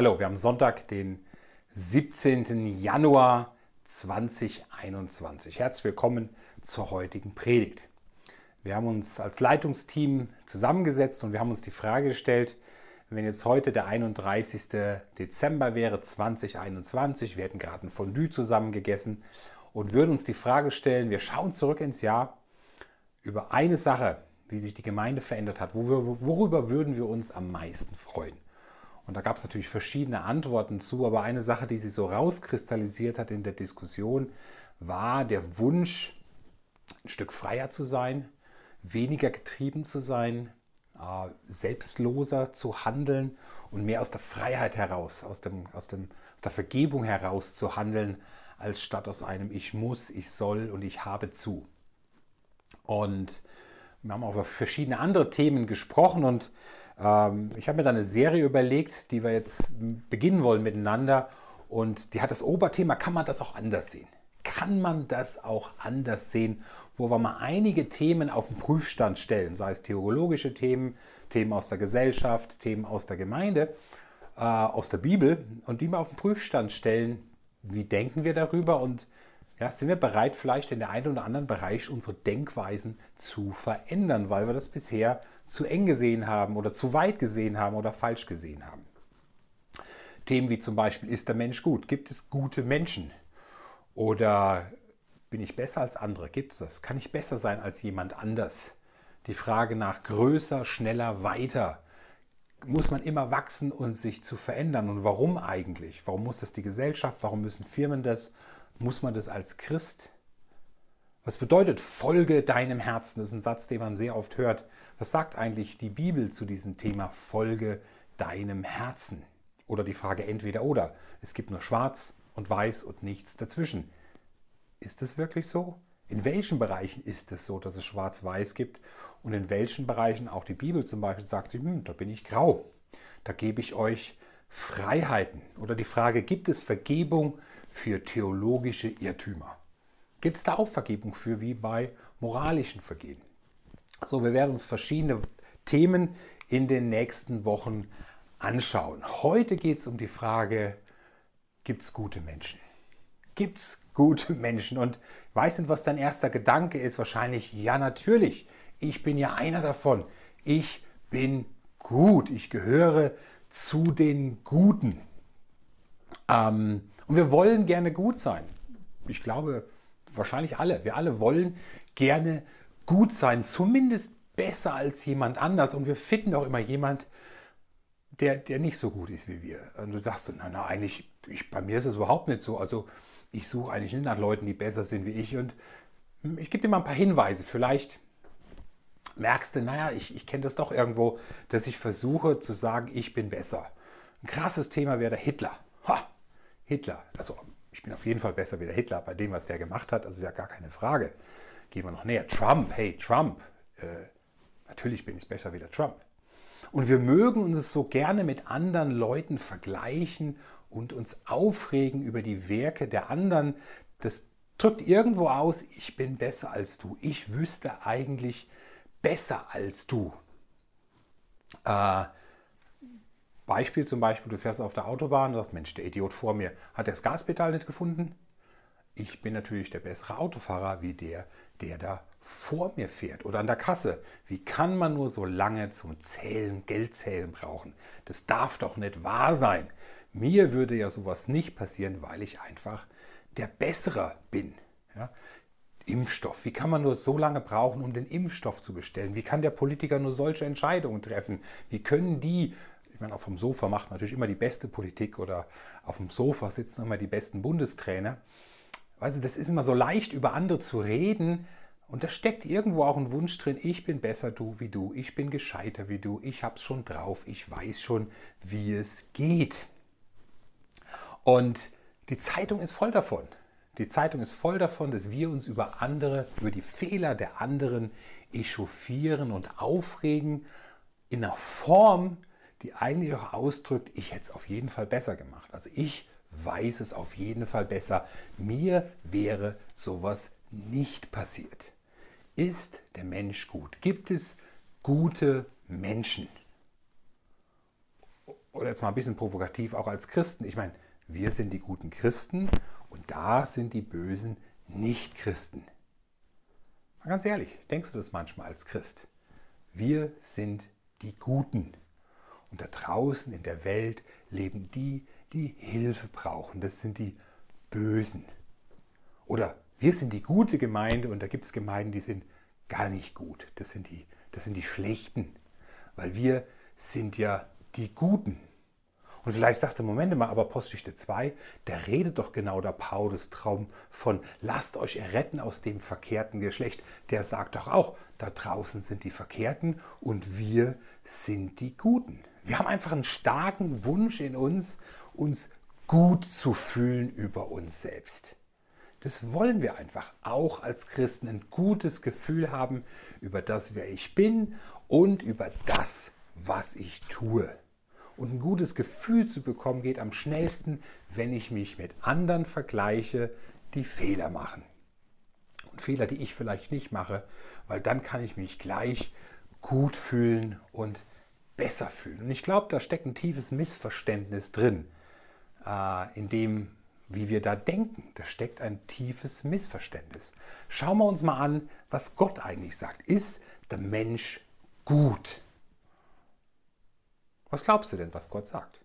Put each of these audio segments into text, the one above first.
Hallo, wir haben Sonntag, den 17. Januar 2021. Herzlich willkommen zur heutigen Predigt. Wir haben uns als Leitungsteam zusammengesetzt und wir haben uns die Frage gestellt, wenn jetzt heute der 31. Dezember wäre 2021, wir hätten gerade ein Fondue zusammen gegessen und würden uns die Frage stellen, wir schauen zurück ins Jahr über eine Sache, wie sich die Gemeinde verändert hat, worüber würden wir uns am meisten freuen? Und da gab es natürlich verschiedene Antworten zu, aber eine Sache, die sich so rauskristallisiert hat in der Diskussion, war der Wunsch, ein Stück freier zu sein, weniger getrieben zu sein, äh, selbstloser zu handeln und mehr aus der Freiheit heraus, aus, dem, aus, dem, aus der Vergebung heraus zu handeln, als statt aus einem Ich muss, ich soll und ich habe zu. Und wir haben auch über verschiedene andere Themen gesprochen und ähm, ich habe mir da eine Serie überlegt, die wir jetzt beginnen wollen miteinander. Und die hat das Oberthema, kann man das auch anders sehen? Kann man das auch anders sehen, wo wir mal einige Themen auf den Prüfstand stellen, sei es theologische Themen, Themen aus der Gesellschaft, Themen aus der Gemeinde, äh, aus der Bibel und die mal auf den Prüfstand stellen, wie denken wir darüber und ja, sind wir bereit, vielleicht in der einen oder anderen Bereich unsere Denkweisen zu verändern, weil wir das bisher zu eng gesehen haben oder zu weit gesehen haben oder falsch gesehen haben. Themen wie zum Beispiel, ist der Mensch gut? Gibt es gute Menschen? Oder bin ich besser als andere? Gibt es das? Kann ich besser sein als jemand anders? Die Frage nach größer, schneller, weiter. Muss man immer wachsen und sich zu verändern? Und warum eigentlich? Warum muss das die Gesellschaft? Warum müssen Firmen das? Muss man das als Christ? Was bedeutet Folge deinem Herzen? Das ist ein Satz, den man sehr oft hört. Was sagt eigentlich die Bibel zu diesem Thema Folge deinem Herzen? Oder die Frage entweder oder. Es gibt nur schwarz und weiß und nichts dazwischen. Ist es wirklich so? In welchen Bereichen ist es so, dass es schwarz-weiß gibt? Und in welchen Bereichen auch die Bibel zum Beispiel sagt, hm, da bin ich grau. Da gebe ich euch Freiheiten. Oder die Frage, gibt es Vergebung für theologische Irrtümer. Gibt es da auch Vergebung für, wie bei moralischen Vergehen? So, wir werden uns verschiedene Themen in den nächsten Wochen anschauen. Heute geht es um die Frage, gibt es gute Menschen? Gibt es gute Menschen? Und ich weiß nicht, was dein erster Gedanke ist. Wahrscheinlich, ja, natürlich. Ich bin ja einer davon. Ich bin gut. Ich gehöre zu den Guten. Ähm, und wir wollen gerne gut sein. Ich glaube, wahrscheinlich alle. Wir alle wollen gerne gut sein, zumindest besser als jemand anders. Und wir finden auch immer jemand, der, der nicht so gut ist wie wir. Und du sagst, na, na eigentlich, ich, bei mir ist es überhaupt nicht so. Also ich suche eigentlich nicht nach Leuten, die besser sind wie ich. Und ich gebe dir mal ein paar Hinweise. Vielleicht merkst du, naja, ich, ich kenne das doch irgendwo, dass ich versuche zu sagen, ich bin besser. Ein krasses Thema wäre der Hitler. Ha, Hitler, also ich bin auf jeden Fall besser wie der Hitler bei dem, was der gemacht hat, das ist ja gar keine Frage. Gehen wir noch näher. Trump, hey, Trump, äh, natürlich bin ich besser wie der Trump. Und wir mögen uns so gerne mit anderen Leuten vergleichen und uns aufregen über die Werke der anderen. Das drückt irgendwo aus, ich bin besser als du. Ich wüsste eigentlich besser als du. Äh, Beispiel zum Beispiel, du fährst auf der Autobahn und sagst, Mensch, der Idiot vor mir hat das Gaspedal nicht gefunden. Ich bin natürlich der bessere Autofahrer wie der, der da vor mir fährt. Oder an der Kasse. Wie kann man nur so lange zum Zählen, Geldzählen brauchen? Das darf doch nicht wahr sein. Mir würde ja sowas nicht passieren, weil ich einfach der Bessere bin. Ja? Impfstoff. Wie kann man nur so lange brauchen, um den Impfstoff zu bestellen? Wie kann der Politiker nur solche Entscheidungen treffen? Wie können die ich meine, auf dem Sofa macht natürlich immer die beste Politik oder auf dem Sofa sitzen immer die besten Bundestrainer. Weißt du, das ist immer so leicht, über andere zu reden. Und da steckt irgendwo auch ein Wunsch drin, ich bin besser du wie du, ich bin gescheiter wie du, ich hab's schon drauf, ich weiß schon, wie es geht. Und die Zeitung ist voll davon. Die Zeitung ist voll davon, dass wir uns über andere, über die Fehler der anderen echauffieren und aufregen in einer Form, die eigentlich auch ausdrückt, ich hätte es auf jeden Fall besser gemacht. Also ich weiß es auf jeden Fall besser. Mir wäre sowas nicht passiert. Ist der Mensch gut? Gibt es gute Menschen? oder jetzt mal ein bisschen provokativ, auch als Christen. Ich meine, wir sind die guten Christen und da sind die bösen Nicht-Christen. Mal ganz ehrlich, denkst du das manchmal als Christ? Wir sind die Guten. Und da draußen in der Welt leben die, die Hilfe brauchen. Das sind die Bösen. Oder wir sind die gute Gemeinde und da gibt es Gemeinden, die sind gar nicht gut. Das sind die, das sind die Schlechten. Weil wir sind ja die Guten. Und vielleicht sagt er, Moment mal, aber Postgeschichte 2, der redet doch genau der Paulus Traum von lasst euch erretten aus dem verkehrten Geschlecht. Der sagt doch auch, da draußen sind die Verkehrten und wir sind die Guten. Wir haben einfach einen starken Wunsch in uns, uns gut zu fühlen über uns selbst. Das wollen wir einfach auch als Christen ein gutes Gefühl haben über das, wer ich bin und über das, was ich tue. Und ein gutes Gefühl zu bekommen geht am schnellsten, wenn ich mich mit anderen vergleiche, die Fehler machen. Und Fehler, die ich vielleicht nicht mache, weil dann kann ich mich gleich gut fühlen und besser fühlen. Und ich glaube, da steckt ein tiefes Missverständnis drin, äh, in dem, wie wir da denken. Da steckt ein tiefes Missverständnis. Schauen wir uns mal an, was Gott eigentlich sagt. Ist der Mensch gut? Was glaubst du denn, was Gott sagt?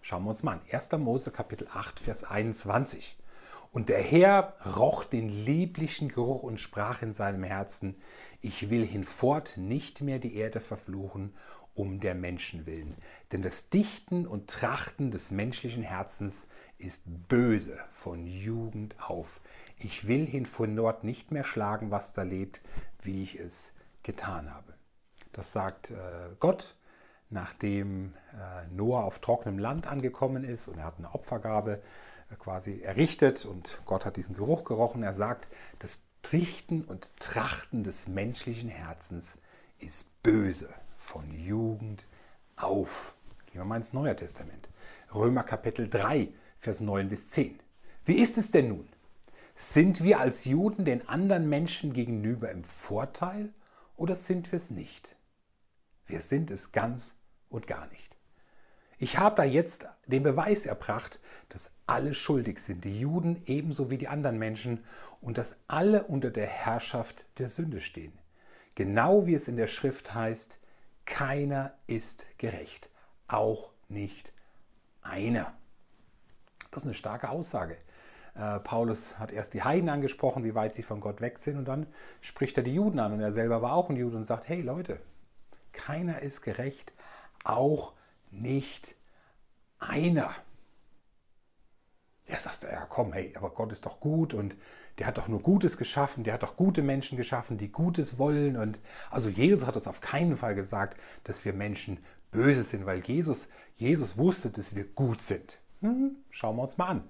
Schauen wir uns mal an. 1. Mose Kapitel 8, Vers 21. Und der Herr roch den lieblichen Geruch und sprach in seinem Herzen, ich will hinfort nicht mehr die Erde verfluchen um der Menschen willen. Denn das Dichten und Trachten des menschlichen Herzens ist böse von Jugend auf. Ich will hinfort nicht mehr schlagen, was da lebt, wie ich es getan habe. Das sagt äh, Gott nachdem äh, Noah auf trockenem Land angekommen ist und er hat eine Opfergabe äh, quasi errichtet und Gott hat diesen Geruch gerochen. Er sagt, das Trichten und Trachten des menschlichen Herzens ist böse von Jugend auf. Gehen wir mal ins Neue Testament. Römer Kapitel 3, Vers 9 bis 10. Wie ist es denn nun? Sind wir als Juden den anderen Menschen gegenüber im Vorteil oder sind wir es nicht? Wir sind es ganz und gar nicht. Ich habe da jetzt den Beweis erbracht, dass alle schuldig sind, die Juden ebenso wie die anderen Menschen, und dass alle unter der Herrschaft der Sünde stehen. Genau wie es in der Schrift heißt, keiner ist gerecht, auch nicht einer. Das ist eine starke Aussage. Äh, Paulus hat erst die Heiden angesprochen, wie weit sie von Gott weg sind, und dann spricht er die Juden an. Und er selber war auch ein Jude und sagt, hey Leute, keiner ist gerecht, auch nicht einer. Ja, sagst du, ja komm, hey, aber Gott ist doch gut und der hat doch nur Gutes geschaffen, der hat doch gute Menschen geschaffen, die Gutes wollen. Und also Jesus hat es auf keinen Fall gesagt, dass wir Menschen böse sind, weil Jesus, Jesus wusste, dass wir gut sind. Hm, schauen wir uns mal an.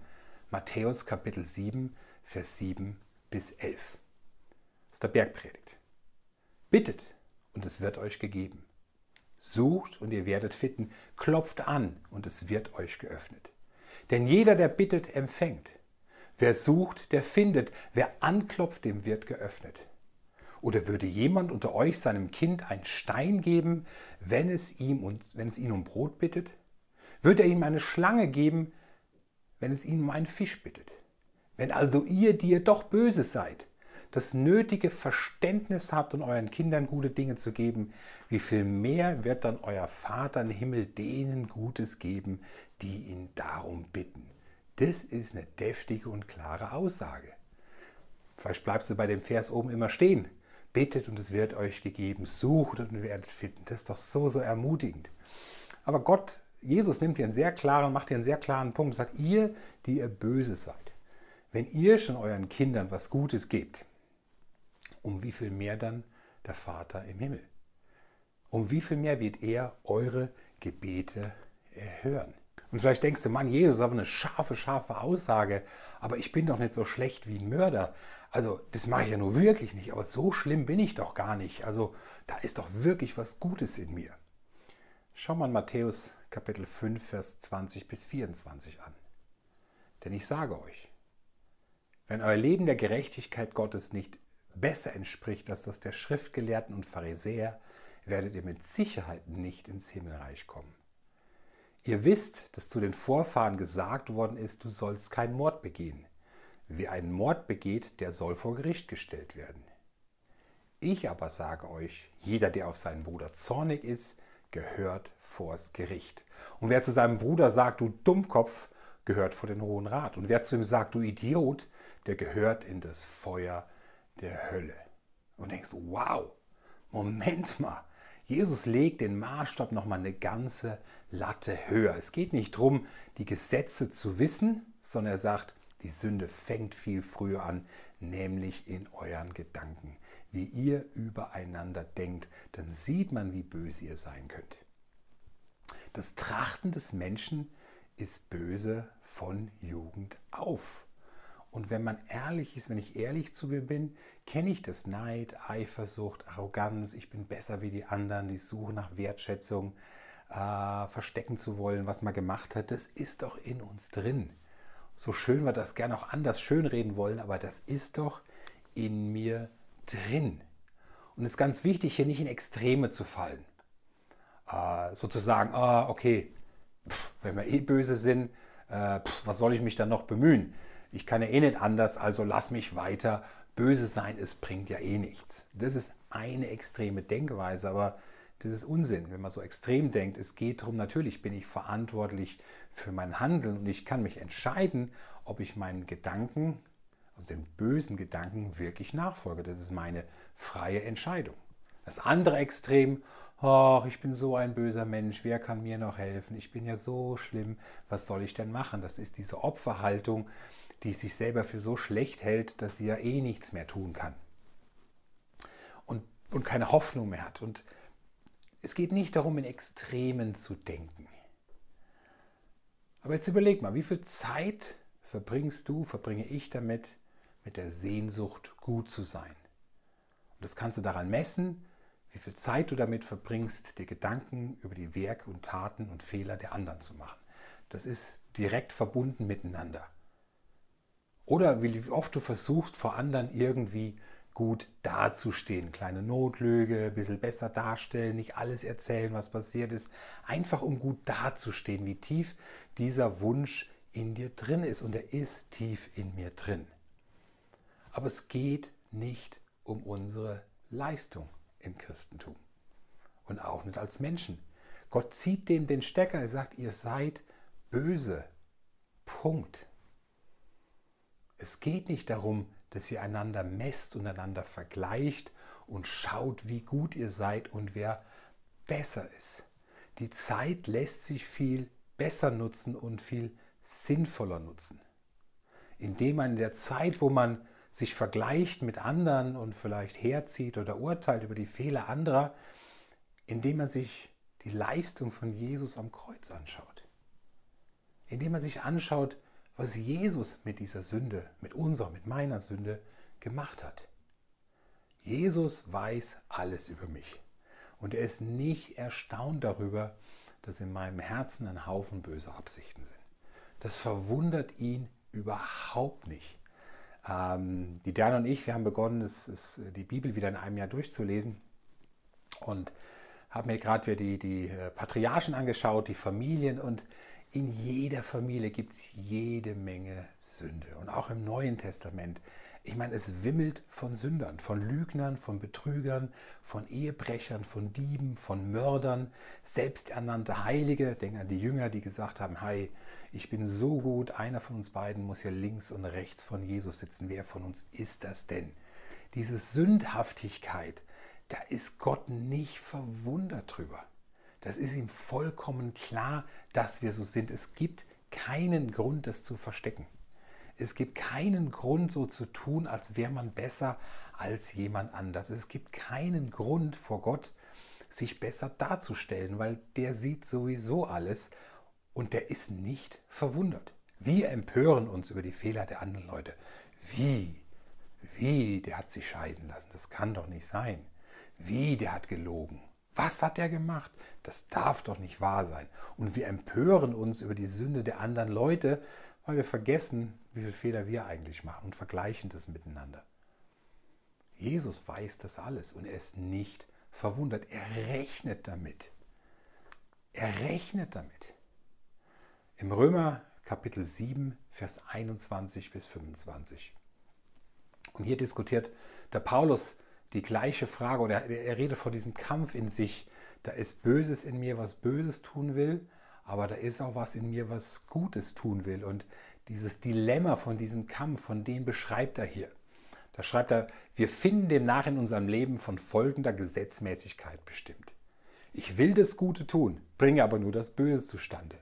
Matthäus Kapitel 7, Vers 7 bis 11. Das ist der Bergpredigt. Bittet und es wird euch gegeben. Sucht und ihr werdet finden, klopft an und es wird euch geöffnet. Denn jeder, der bittet, empfängt. Wer sucht, der findet. Wer anklopft, dem wird geöffnet. Oder würde jemand unter euch seinem Kind einen Stein geben, wenn es, ihm und, wenn es ihn um Brot bittet? Würde er ihm eine Schlange geben, wenn es ihn um einen Fisch bittet? Wenn also ihr, die ihr doch böse seid, das nötige Verständnis habt, um euren Kindern gute Dinge zu geben, wie viel mehr wird dann euer Vater im Himmel denen Gutes geben, die ihn darum bitten. Das ist eine deftige und klare Aussage. Vielleicht bleibst du bei dem Vers oben immer stehen. Bittet und es wird euch gegeben, sucht und ihr werdet finden. Das ist doch so, so ermutigend. Aber Gott, Jesus nimmt hier einen sehr klaren, macht hier einen sehr klaren Punkt, sagt, ihr, die ihr böse seid, wenn ihr schon euren Kindern was Gutes gebt, um wie viel mehr dann der Vater im Himmel? Um wie viel mehr wird er eure Gebete erhören? Und vielleicht denkst du, Mann, Jesus aber eine scharfe, scharfe Aussage, aber ich bin doch nicht so schlecht wie ein Mörder. Also, das mache ich ja nur wirklich nicht, aber so schlimm bin ich doch gar nicht. Also, da ist doch wirklich was Gutes in mir. Schau mal Matthäus Kapitel 5, Vers 20 bis 24 an. Denn ich sage euch, wenn euer Leben der Gerechtigkeit Gottes nicht besser entspricht als das der Schriftgelehrten und Pharisäer, werdet ihr mit Sicherheit nicht ins Himmelreich kommen. Ihr wisst, dass zu den Vorfahren gesagt worden ist, du sollst keinen Mord begehen. Wer einen Mord begeht, der soll vor Gericht gestellt werden. Ich aber sage euch, jeder, der auf seinen Bruder zornig ist, gehört vors Gericht. Und wer zu seinem Bruder sagt, du Dummkopf, gehört vor den Hohen Rat. Und wer zu ihm sagt, du Idiot, der gehört in das Feuer der Hölle. Und denkst, wow, Moment mal, Jesus legt den Maßstab nochmal eine ganze Latte höher. Es geht nicht darum, die Gesetze zu wissen, sondern er sagt, die Sünde fängt viel früher an, nämlich in euren Gedanken. Wie ihr übereinander denkt, dann sieht man, wie böse ihr sein könnt. Das Trachten des Menschen ist böse von Jugend auf. Und wenn man ehrlich ist, wenn ich ehrlich zu mir bin, kenne ich das Neid, Eifersucht, Arroganz, ich bin besser wie die anderen, die Suche nach Wertschätzung, äh, verstecken zu wollen, was man gemacht hat. Das ist doch in uns drin so schön wir das gerne auch anders schönreden wollen, aber das ist doch in mir drin. Und es ist ganz wichtig, hier nicht in Extreme zu fallen. Äh, sozusagen, ah, okay, pff, wenn wir eh böse sind, äh, pff, was soll ich mich dann noch bemühen? Ich kann ja eh nicht anders, also lass mich weiter böse sein, es bringt ja eh nichts. Das ist eine extreme Denkweise, aber das ist Unsinn, wenn man so extrem denkt. Es geht darum, natürlich bin ich verantwortlich für mein Handeln und ich kann mich entscheiden, ob ich meinen Gedanken, also den bösen Gedanken, wirklich nachfolge. Das ist meine freie Entscheidung. Das andere Extrem, oh, ich bin so ein böser Mensch, wer kann mir noch helfen? Ich bin ja so schlimm, was soll ich denn machen? Das ist diese Opferhaltung, die sich selber für so schlecht hält, dass sie ja eh nichts mehr tun kann. Und, und keine Hoffnung mehr hat. Und es geht nicht darum, in Extremen zu denken. Aber jetzt überleg mal, wie viel Zeit verbringst du, verbringe ich damit, mit der Sehnsucht, gut zu sein? Und das kannst du daran messen, wie viel Zeit du damit verbringst, dir Gedanken über die Werke und Taten und Fehler der anderen zu machen. Das ist direkt verbunden miteinander. Oder wie oft du versuchst, vor anderen irgendwie gut dazustehen. Kleine Notlüge, ein bisschen besser darstellen, nicht alles erzählen, was passiert ist. Einfach um gut dazustehen, wie tief dieser Wunsch in dir drin ist. Und er ist tief in mir drin. Aber es geht nicht um unsere Leistung im Christentum. Und auch nicht als Menschen. Gott zieht dem den Stecker. Er sagt, ihr seid böse. Punkt. Es geht nicht darum, dass ihr einander messt und einander vergleicht und schaut, wie gut ihr seid und wer besser ist. Die Zeit lässt sich viel besser nutzen und viel sinnvoller nutzen. Indem man in der Zeit, wo man sich vergleicht mit anderen und vielleicht herzieht oder urteilt über die Fehler anderer, indem man sich die Leistung von Jesus am Kreuz anschaut. Indem man sich anschaut, was Jesus mit dieser Sünde, mit unserer, mit meiner Sünde gemacht hat. Jesus weiß alles über mich. Und er ist nicht erstaunt darüber, dass in meinem Herzen ein Haufen böser Absichten sind. Das verwundert ihn überhaupt nicht. Ähm, die Diana und ich, wir haben begonnen, das, das, die Bibel wieder in einem Jahr durchzulesen und haben mir gerade wieder die, die äh, Patriarchen angeschaut, die Familien und in jeder Familie gibt es jede Menge Sünde. Und auch im Neuen Testament. Ich meine, es wimmelt von Sündern, von Lügnern, von Betrügern, von Ehebrechern, von Dieben, von Mördern, selbsternannte Heilige. Denk an die Jünger, die gesagt haben, hey, ich bin so gut, einer von uns beiden muss ja links und rechts von Jesus sitzen. Wer von uns ist das denn? Diese Sündhaftigkeit, da ist Gott nicht verwundert drüber. Das ist ihm vollkommen klar, dass wir so sind. Es gibt keinen Grund, das zu verstecken. Es gibt keinen Grund, so zu tun, als wäre man besser als jemand anders. Es gibt keinen Grund vor Gott, sich besser darzustellen, weil der sieht sowieso alles und der ist nicht verwundert. Wir empören uns über die Fehler der anderen Leute. Wie? Wie? Der hat sich scheiden lassen. Das kann doch nicht sein. Wie? Der hat gelogen. Was hat er gemacht? Das darf doch nicht wahr sein. Und wir empören uns über die Sünde der anderen Leute, weil wir vergessen, wie viele Fehler wir eigentlich machen und vergleichen das miteinander. Jesus weiß das alles und er ist nicht verwundert. Er rechnet damit. Er rechnet damit. Im Römer Kapitel 7, Vers 21 bis 25. Und hier diskutiert der Paulus die gleiche Frage oder er redet vor diesem Kampf in sich. Da ist Böses in mir, was Böses tun will, aber da ist auch was in mir, was Gutes tun will. Und dieses Dilemma von diesem Kampf, von dem beschreibt er hier. Da schreibt er, wir finden demnach in unserem Leben von folgender Gesetzmäßigkeit bestimmt. Ich will das Gute tun, bringe aber nur das Böse zustande.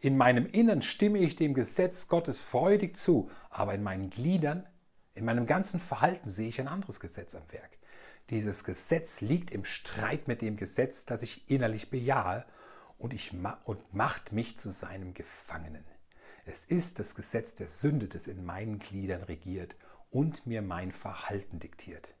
In meinem Innern stimme ich dem Gesetz Gottes freudig zu, aber in meinen Gliedern, in meinem ganzen Verhalten sehe ich ein anderes Gesetz am Werk. Dieses Gesetz liegt im Streit mit dem Gesetz, das ich innerlich bejahe und, ich ma und macht mich zu seinem Gefangenen. Es ist das Gesetz der Sünde, das in meinen Gliedern regiert und mir mein Verhalten diktiert.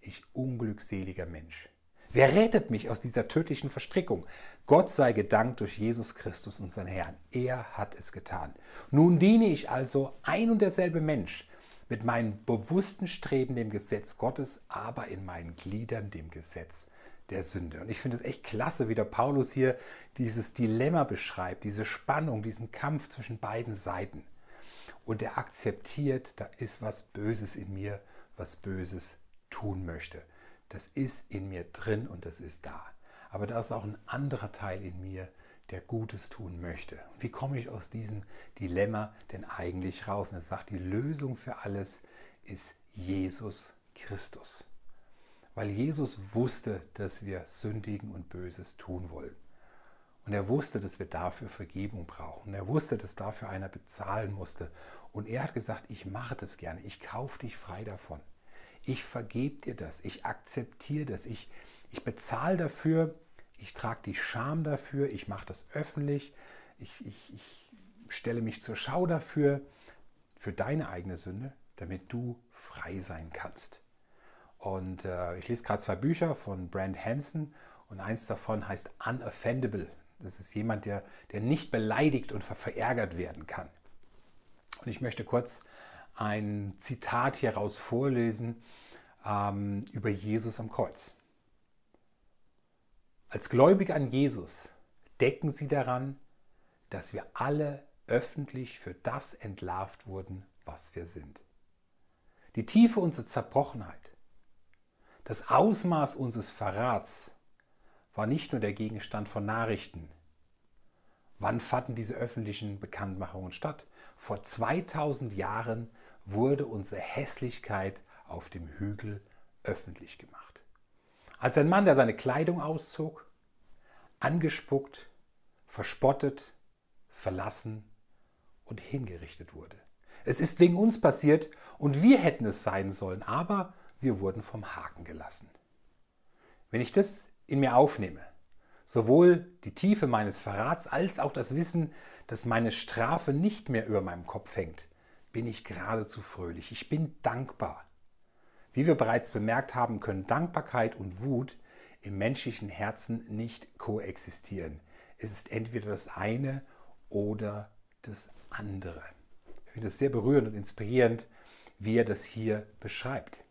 Ich unglückseliger Mensch. Wer rettet mich aus dieser tödlichen Verstrickung? Gott sei gedankt durch Jesus Christus, unseren Herrn. Er hat es getan. Nun diene ich also ein und derselbe Mensch mit meinem bewussten Streben dem Gesetz Gottes, aber in meinen Gliedern dem Gesetz der Sünde. Und ich finde es echt klasse, wie der Paulus hier dieses Dilemma beschreibt, diese Spannung, diesen Kampf zwischen beiden Seiten. Und er akzeptiert, da ist was Böses in mir, was Böses tun möchte. Das ist in mir drin und das ist da. Aber da ist auch ein anderer Teil in mir, der Gutes tun möchte. Wie komme ich aus diesem Dilemma denn eigentlich raus? Und er sagt, die Lösung für alles ist Jesus Christus weil Jesus wusste, dass wir sündigen und Böses tun wollen. Und er wusste, dass wir dafür Vergebung brauchen. Er wusste, dass dafür einer bezahlen musste. Und er hat gesagt, ich mache das gerne. Ich kaufe dich frei davon. Ich vergebe dir das. Ich akzeptiere das. Ich, ich bezahle dafür. Ich trage die Scham dafür. Ich mache das öffentlich. Ich, ich, ich stelle mich zur Schau dafür, für deine eigene Sünde, damit du frei sein kannst. Und äh, ich lese gerade zwei Bücher von Brand Hansen und eins davon heißt Unoffendable. Das ist jemand, der, der nicht beleidigt und verärgert werden kann. Und ich möchte kurz ein Zitat hieraus vorlesen ähm, über Jesus am Kreuz. Als Gläubige an Jesus denken Sie daran, dass wir alle öffentlich für das entlarvt wurden, was wir sind. Die Tiefe unserer Zerbrochenheit, das Ausmaß unseres Verrats war nicht nur der Gegenstand von Nachrichten. Wann fanden diese öffentlichen Bekanntmachungen statt? Vor 2000 Jahren wurde unsere Hässlichkeit auf dem Hügel öffentlich gemacht. Als ein Mann, der seine Kleidung auszog, angespuckt, verspottet, verlassen und hingerichtet wurde. Es ist wegen uns passiert und wir hätten es sein sollen, aber wir wurden vom Haken gelassen. Wenn ich das in mir aufnehme, sowohl die Tiefe meines Verrats als auch das Wissen, dass meine Strafe nicht mehr über meinem Kopf hängt, bin ich geradezu fröhlich. Ich bin dankbar. Wie wir bereits bemerkt haben, können Dankbarkeit und Wut im menschlichen Herzen nicht koexistieren. Es ist entweder das eine oder das andere. Ich finde es sehr berührend und inspirierend, wie er das hier beschreibt.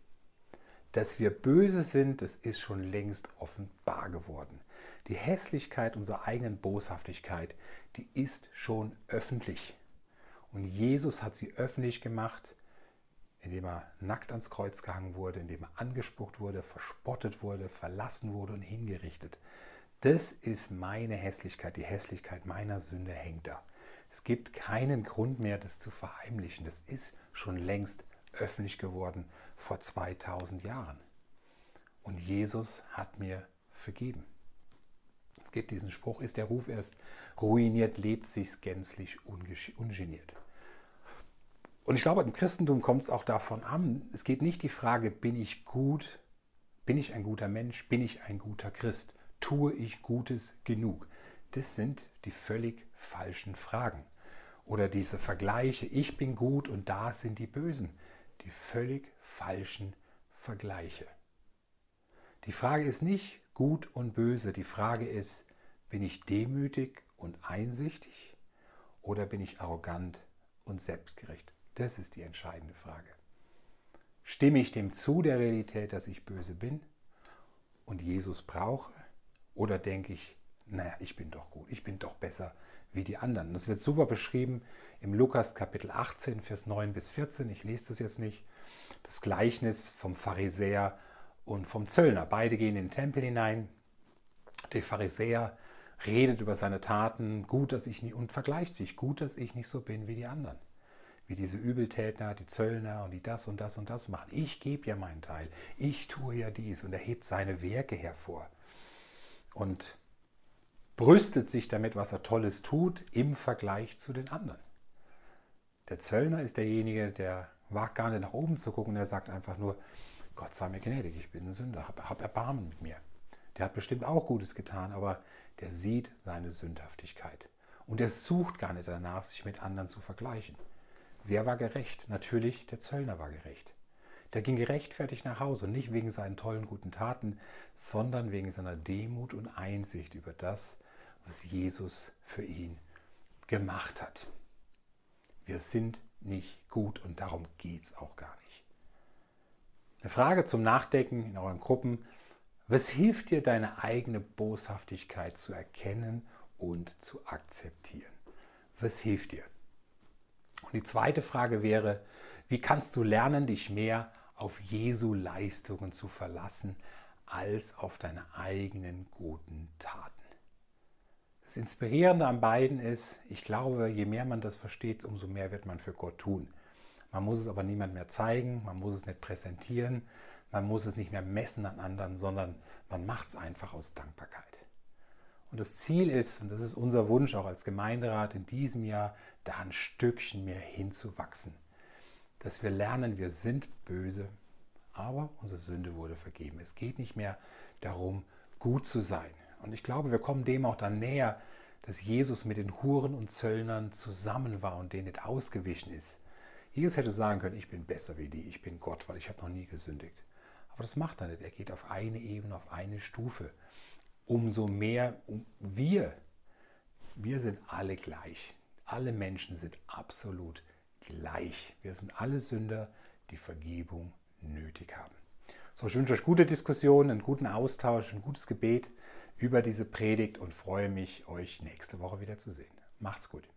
Dass wir böse sind, das ist schon längst offenbar geworden. Die Hässlichkeit unserer eigenen Boshaftigkeit, die ist schon öffentlich. Und Jesus hat sie öffentlich gemacht, indem er nackt ans Kreuz gehangen wurde, indem er angespuckt wurde, verspottet wurde, verlassen wurde und hingerichtet. Das ist meine Hässlichkeit, die Hässlichkeit meiner Sünde hängt da. Es gibt keinen Grund mehr, das zu verheimlichen. Das ist schon längst öffentlich geworden vor 2000 Jahren. Und Jesus hat mir vergeben. Es gibt diesen Spruch, ist der Ruf erst ruiniert, lebt sich's gänzlich ungeniert. Und ich glaube, im Christentum kommt es auch davon an, es geht nicht die Frage, bin ich gut, bin ich ein guter Mensch, bin ich ein guter Christ, tue ich Gutes genug. Das sind die völlig falschen Fragen. Oder diese Vergleiche, ich bin gut und da sind die Bösen die völlig falschen Vergleiche. Die Frage ist nicht gut und böse, die Frage ist, bin ich demütig und einsichtig oder bin ich arrogant und selbstgerecht? Das ist die entscheidende Frage. Stimme ich dem zu der Realität, dass ich böse bin und Jesus brauche? Oder denke ich, naja, ich bin doch gut, ich bin doch besser, wie die anderen. Das wird super beschrieben im Lukas Kapitel 18, Vers 9 bis 14. Ich lese das jetzt nicht. Das Gleichnis vom Pharisäer und vom Zöllner. Beide gehen in den Tempel hinein. Der Pharisäer redet über seine Taten, gut, dass ich nicht, und vergleicht sich, gut, dass ich nicht so bin wie die anderen. Wie diese Übeltäter, die Zöllner und die das und das und das machen. Ich gebe ja meinen Teil. Ich tue ja dies und er hebt seine Werke hervor. Und brüstet sich damit, was er Tolles tut, im Vergleich zu den anderen. Der Zöllner ist derjenige, der wagt gar nicht nach oben zu gucken, der sagt einfach nur, Gott sei mir gnädig, ich bin ein Sünder, hab, hab Erbarmen mit mir. Der hat bestimmt auch Gutes getan, aber der sieht seine Sündhaftigkeit. Und er sucht gar nicht danach, sich mit anderen zu vergleichen. Wer war gerecht? Natürlich, der Zöllner war gerecht. Der ging gerechtfertigt nach Hause, nicht wegen seinen tollen guten Taten, sondern wegen seiner Demut und Einsicht über das, was Jesus für ihn gemacht hat. Wir sind nicht gut und darum geht es auch gar nicht. Eine Frage zum Nachdenken in euren Gruppen. Was hilft dir, deine eigene Boshaftigkeit zu erkennen und zu akzeptieren? Was hilft dir? Die zweite Frage wäre, wie kannst du lernen, dich mehr auf Jesu Leistungen zu verlassen, als auf deine eigenen guten Taten? Das Inspirierende an beiden ist, ich glaube, je mehr man das versteht, umso mehr wird man für Gott tun. Man muss es aber niemand mehr zeigen, man muss es nicht präsentieren, man muss es nicht mehr messen an anderen, sondern man macht es einfach aus Dankbarkeit. Und das Ziel ist, und das ist unser Wunsch auch als Gemeinderat in diesem Jahr, da ein Stückchen mehr hinzuwachsen. Dass wir lernen, wir sind böse, aber unsere Sünde wurde vergeben. Es geht nicht mehr darum, gut zu sein. Und ich glaube, wir kommen dem auch dann näher, dass Jesus mit den Huren und Zöllnern zusammen war und denen nicht ausgewichen ist. Jesus hätte sagen können, ich bin besser wie die, ich bin Gott, weil ich habe noch nie gesündigt. Aber das macht er nicht. Er geht auf eine Ebene, auf eine Stufe. Umso mehr wir, wir sind alle gleich. Alle Menschen sind absolut gleich. Wir sind alle Sünder, die Vergebung nötig haben. So, ich wünsche euch gute Diskussionen, einen guten Austausch, ein gutes Gebet über diese Predigt und freue mich, euch nächste Woche wieder zu sehen. Macht's gut.